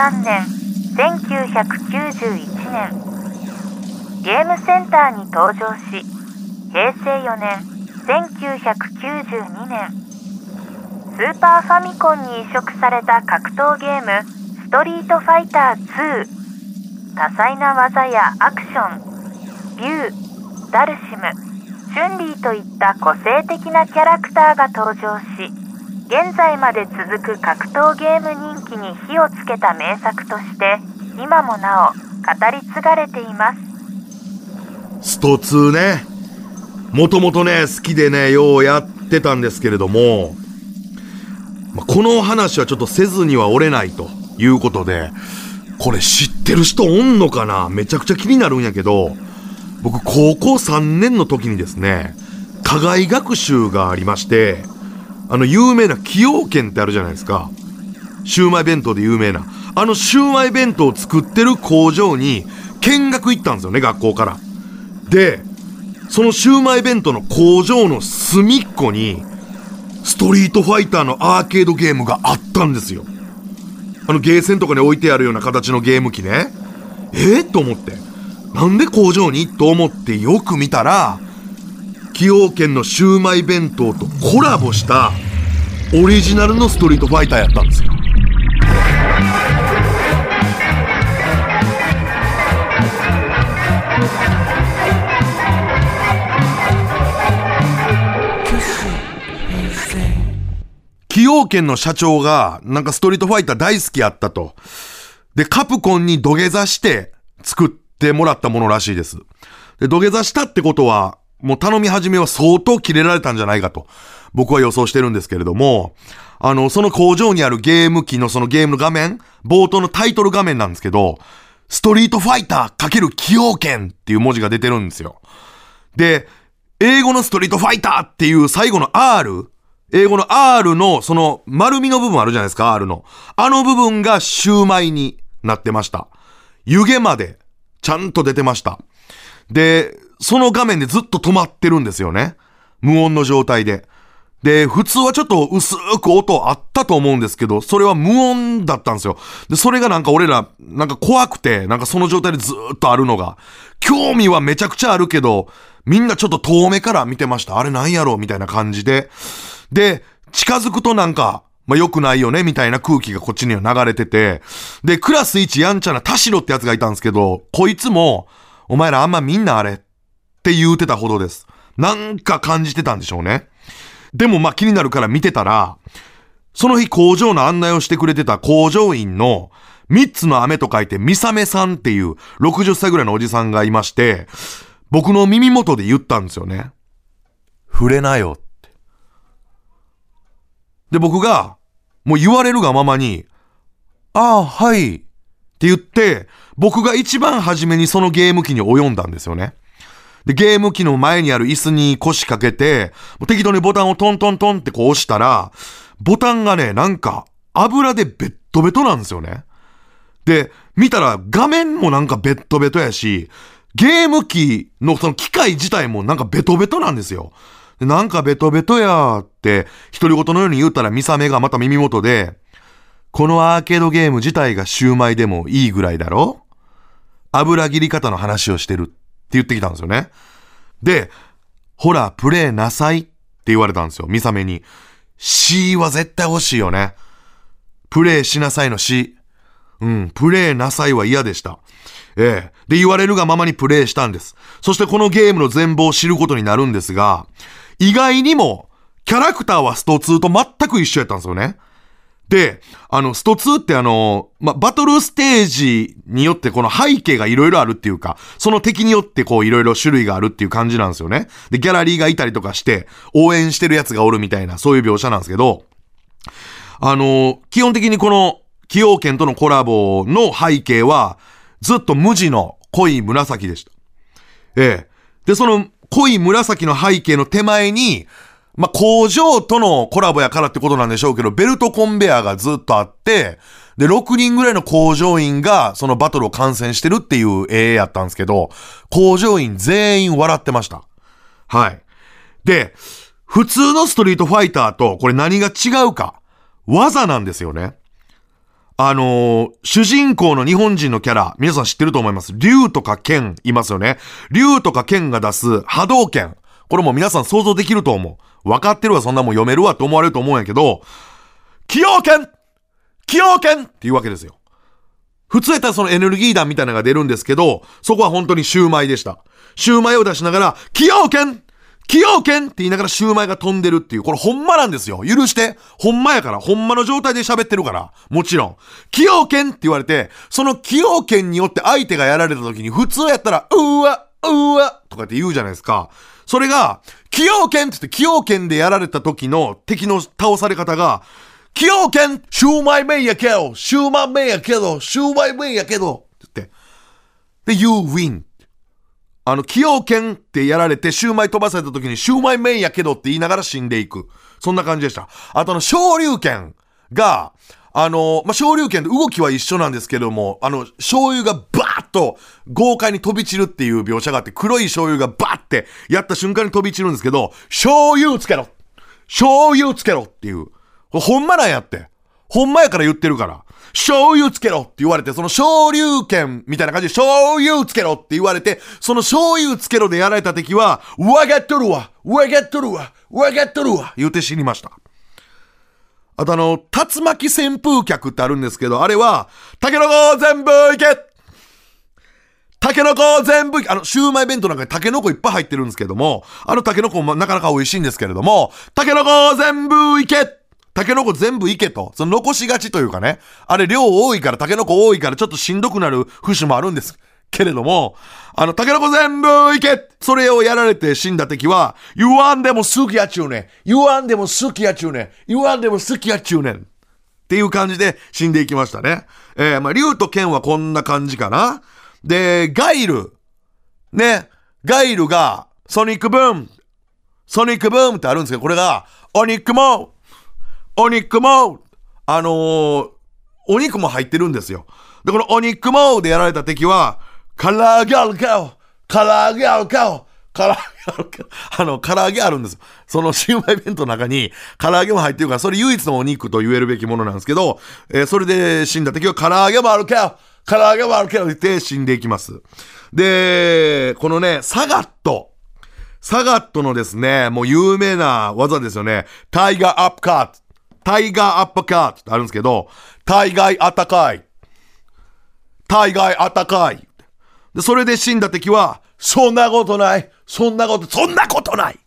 1993年1991年ゲームセンターに登場し平成4年1992年スーパーファミコンに移植された格闘ゲーム「ストリートファイター2」多彩な技やアクションビューダルシムチュンリーといった個性的なキャラクターが登場し現在まで続く格闘ゲーム人気に火をつけた名作として今もなお語り継がれています。スト2ね。もともとね好きでねようやってたんですけれどもまこの話はちょっとせずには折れないということでこれ知ってる人おんのかな？めちゃくちゃ気になるんやけど僕高校3年の時にですね課外学習がありましてあの有名な崎陽軒ってあるじゃないですか。シューマイ弁当で有名な。あのシューマイ弁当を作ってる工場に見学行ったんですよね学校から。でそのシューマイ弁当の工場の隅っこにストリートファイターのアーケードゲームがあったんですよ。あのゲーセンとかに置いてあるような形のゲーム機ね。え？ー、と思って。なんで工場に？と思ってよく見たら崎陽軒のシューマイ弁当とコラボしたオリジナルのストリートファイターやったんですよ崎陽軒の社長がなんかストリートファイター大好きやったと。で、カプコンに土下座して作ってもらったものらしいです。で、土下座したってことは、もう頼み始めは相当切れられたんじゃないかと、僕は予想してるんですけれども、あの、その工場にあるゲーム機のそのゲームの画面、冒頭のタイトル画面なんですけど、ストリートファイター×崎陽軒っていう文字が出てるんですよ。で、英語のストリートファイターっていう最後の R、英語の R のその丸みの部分あるじゃないですか、R の。あの部分がシューマイになってました。湯気までちゃんと出てました。で、その画面でずっと止まってるんですよね。無音の状態で。で、普通はちょっと薄く音あったと思うんですけど、それは無音だったんですよ。で、それがなんか俺ら、なんか怖くて、なんかその状態でずっとあるのが、興味はめちゃくちゃあるけど、みんなちょっと遠目から見てました。あれなんやろみたいな感じで。で、近づくとなんか、まあ、良くないよねみたいな空気がこっちには流れてて、で、クラス1やんちゃな田代ってやつがいたんですけど、こいつも、お前らあんまみんなあれって言うてたほどです。なんか感じてたんでしょうね。でもまあ気になるから見てたら、その日工場の案内をしてくれてた工場員の三つの飴と書いてミサメさんっていう60歳ぐらいのおじさんがいまして、僕の耳元で言ったんですよね。触れなよって。で、僕が、もう言われるがままに、ああ、はい。って言って、僕が一番初めにそのゲーム機に及んだんですよね。で、ゲーム機の前にある椅子に腰掛けて、適当にボタンをトントントンってこう押したら、ボタンがね、なんか油でベッドベトなんですよね。で、見たら画面もなんかベッドベトやし、ゲーム機のその機械自体もなんかベトベトなんですよ。なんかベトベトやーって、独り言のように言ったらミサメがまた耳元で、このアーケードゲーム自体がシューマイでもいいぐらいだろ？油切り方の話をしてるって言ってきたんですよね。で、ほら、プレイなさいって言われたんですよ、ミサメに。C は絶対欲しいよね。プレイしなさいの C。うん、プレイなさいは嫌でした。ええ。で、言われるがままにプレイしたんです。そしてこのゲームの全貌を知ることになるんですが、意外にも、キャラクターはスト2と全く一緒やったんですよね。で、あの、スト2ってあの、ま、バトルステージによってこの背景がいろいろあるっていうか、その敵によってこういろいろ種類があるっていう感じなんですよね。で、ギャラリーがいたりとかして、応援してるやつがおるみたいな、そういう描写なんですけど、あの、基本的にこの、崎陽軒とのコラボの背景は、ずっと無地の濃い紫でした。ええ。で、その濃い紫の背景の手前に、まあ、工場とのコラボやからってことなんでしょうけど、ベルトコンベアがずっとあって、で、6人ぐらいの工場員がそのバトルを観戦してるっていう絵やったんですけど、工場員全員笑ってました。はい。で、普通のストリートファイターとこれ何が違うか、技なんですよね。あのー主人公の日本人のキャラ、皆さん知ってると思います。竜とか剣いますよね。竜とか剣が出す波動拳。これも皆さん想像できると思う。分かってるわ、そんなもん読めるわって思われると思うんやけど、崎陽拳崎陽拳っていうわけですよ。普通やったらそのエネルギー弾みたいなのが出るんですけど、そこは本当にシューマイでした。シューマイを出しながら、崎陽拳崎陽拳って言いながらシューマイが飛んでるっていう、これほんまなんですよ。許して。ほんまやから。ほんまの状態で喋ってるから。もちろん。崎陽拳って言われて、その崎陽拳によって相手がやられた時に普通やったら、うわ、うわ、かって言うじゃないですか。それが、崎陽拳って言って崎陽拳でやられた時の敵の倒され方が、崎陽拳シューマイ麺やけど、シューマイ麺やけど、シューマイ麺やけど、って言って。で、you win. あの、崎陽拳ってやられて、シューマイ飛ばされた時に、シューマイ麺やけどって言いながら死んでいく。そんな感じでした。あとあの、昇竜拳が、あの、まあ、昇竜拳と動きは一緒なんですけども、あの、醤油がッと豪快に飛び散るっていう描写があって、黒い醤油がバーってやった瞬間に飛び散るんですけど、醤油つけろ醤油つけろっていう。ほんまなんやって。ほんまやから言ってるから。醤油つけろって言われて、その昇竜拳みたいな感じで醤油つけろって言われて、その醤油つけろでやられた敵は、わかっとるわわかっとるわわかっとるわ言うて死にました。あとあの、竜巻旋風脚ってあるんですけど、あれは、タケノコ全部いけタケノコ全部あの、シューマイ弁当なんかにタケノコいっぱい入ってるんですけども、あのタケノコもなかなか美味しいんですけれども、タケノコ全部いけタケノコ全部いけと、その残しがちというかね、あれ量多いから、タケノコ多いからちょっとしんどくなる節もあるんです。けれども、あの、タケノコ全部いけそれをやられて死んだ敵は、言わんでも好きやちゅうねん。言わんでも好きやちゅうねん。言わんでも好きやちゅうねん。っていう感じで死んでいきましたね。えー、まあ、竜と剣はこんな感じかな。で、ガイル。ね。ガイルが、ソニックブーム。ソニックブームってあるんですけど、これが、お肉も、お肉も、あのー、お肉も入ってるんですよ。で、このお肉もでやられた敵は、唐揚げあるか唐揚げあるか唐揚げあるかあの、唐揚げあるんです。そのシウマイ弁当の中に唐揚げも入ってるから、それ唯一のお肉と言えるべきものなんですけど、えーそれで死んだ敵は唐揚げもあるか唐揚げもあるか言って死んでいきます。で、このね、サガット。サガットのですね、もう有名な技ですよね。タイガーアッパーカット。タイガーアッパーカットってあるんですけど、大概あったかい。大概あったかい。で、それで死んだ敵は、そんなことない。そんなこと、そんなことない。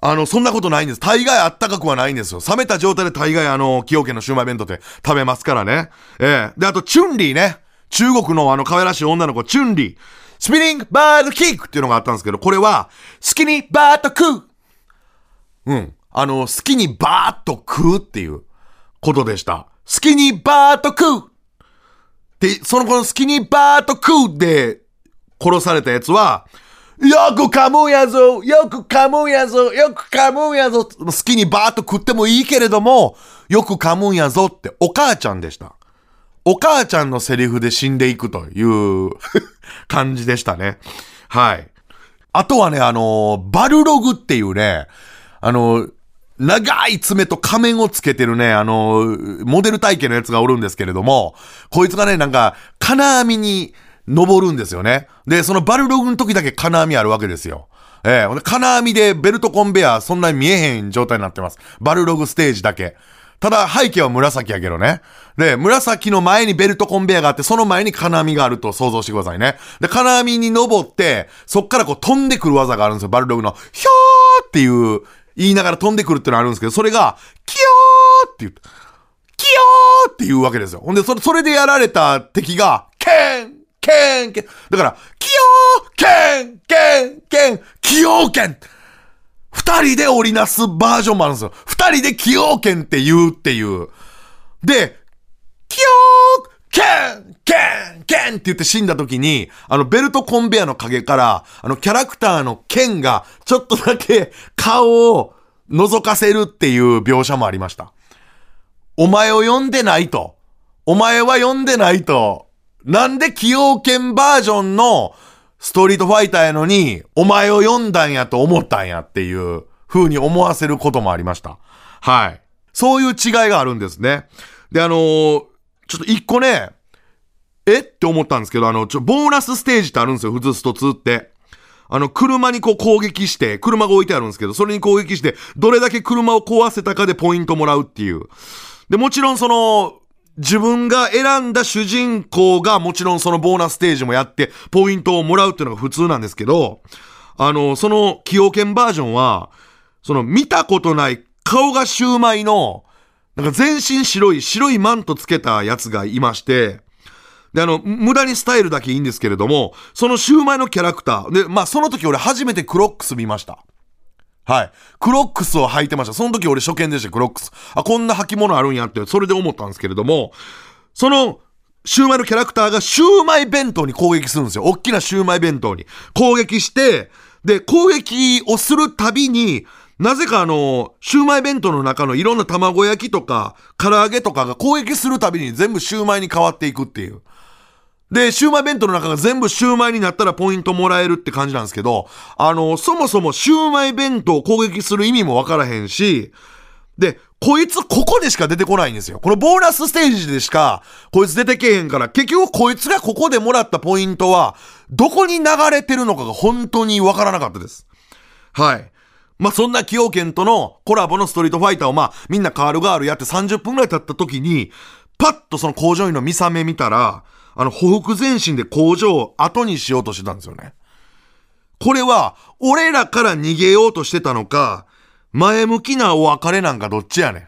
あの、そんなことないんです。大概あったかくはないんですよ。冷めた状態で大概あの、崎陽軒のシュウマイ弁当って食べますからね。ええで、あと、チュンリーね。中国のあの、可愛らしい女の子、チュンリー。スピニングバードキックっていうのがあったんですけど、これは、好きにバーッと食う。うん。あの、好きにバーッと食うっていうことでした。好きにバーッと食う。で、その子の好きにバーッと食うで殺されたやつは、よく噛むんやぞよく噛むんやぞよく噛むんやぞ好きにバーッと食ってもいいけれども、よく噛むんやぞってお母ちゃんでした。お母ちゃんのセリフで死んでいくという 感じでしたね。はい。あとはね、あの、バルログっていうね、あの、長い爪と仮面をつけてるね、あの、モデル体型のやつがおるんですけれども、こいつがね、なんか、金網に登るんですよね。で、そのバルログの時だけ金網あるわけですよ。ええ金網でベルトコンベアそんなに見えへん状態になってます。バルログステージだけ。ただ背景は紫やけどね。で、紫の前にベルトコンベアがあって、その前に金網があると想像してくださいね。で、金網に登って、そっからこう飛んでくる技があるんですよ。バルログの、ひょーっていう、言いながら飛んでくるってのがあるんですけど、それが、キヨーって言って、キヨーっていうわけですよ。ほんで、それ、それでやられた敵が、ケーンケンケンだから、キヨーケンケンケンキヨーケン二人で織りなすバージョンもあるんですよ。二人で崎陽軒って言うっていう。で、キヨーケンケンケンって言って死んだ時に、あのベルトコンベアの影から、あのキャラクターのケンがちょっとだけ顔を覗かせるっていう描写もありました。お前を呼んでないと。お前は呼んでないと。なんで崎陽軒バージョンのストリートファイターやのに、お前を呼んだんやと思ったんやっていう風に思わせることもありました。はい。そういう違いがあるんですね。で、あのーちょっと一個ね、えって思ったんですけど、あの、ちょ、ボーナスステージってあるんですよ、普通スト2って。あの、車にこう攻撃して、車が置いてあるんですけど、それに攻撃して、どれだけ車を壊せたかでポイントもらうっていう。で、もちろんその、自分が選んだ主人公がもちろんそのボーナスステージもやって、ポイントをもらうっていうのが普通なんですけど、あの、その、崎陽軒バージョンは、その、見たことない顔がシューマイの、なんか全身白い、白いマントつけたやつがいまして、で、あの、無駄にスタイルだけいいんですけれども、そのシューマイのキャラクター、で、まあ、その時俺初めてクロックス見ました。はい。クロックスを履いてました。その時俺初見でした、クロックス。あ、こんな履物あるんやって、それで思ったんですけれども、その、シューマイのキャラクターがシューマイ弁当に攻撃するんですよ。大きなシューマイ弁当に。攻撃して、で、攻撃をするたびに、なぜかあの、シューマイ弁当の中のいろんな卵焼きとか、唐揚げとかが攻撃するたびに全部シューマイに変わっていくっていう。で、シューマイ弁当の中が全部シューマイになったらポイントもらえるって感じなんですけど、あの、そもそもシューマイ弁当を攻撃する意味もわからへんし、で、こいつここでしか出てこないんですよ。このボーナスステージでしか、こいつ出てけへんから、結局こいつがここでもらったポイントは、どこに流れてるのかが本当にわからなかったです。はい。まあ、そんな崎陽軒とのコラボのストリートファイターをまあ、みんなカールガールやって30分くらい経った時に、パッとその工場員の見覚め見たら、あの、歩幅前進で工場を後にしようとしてたんですよね。これは、俺らから逃げようとしてたのか、前向きなお別れなんかどっちやねん。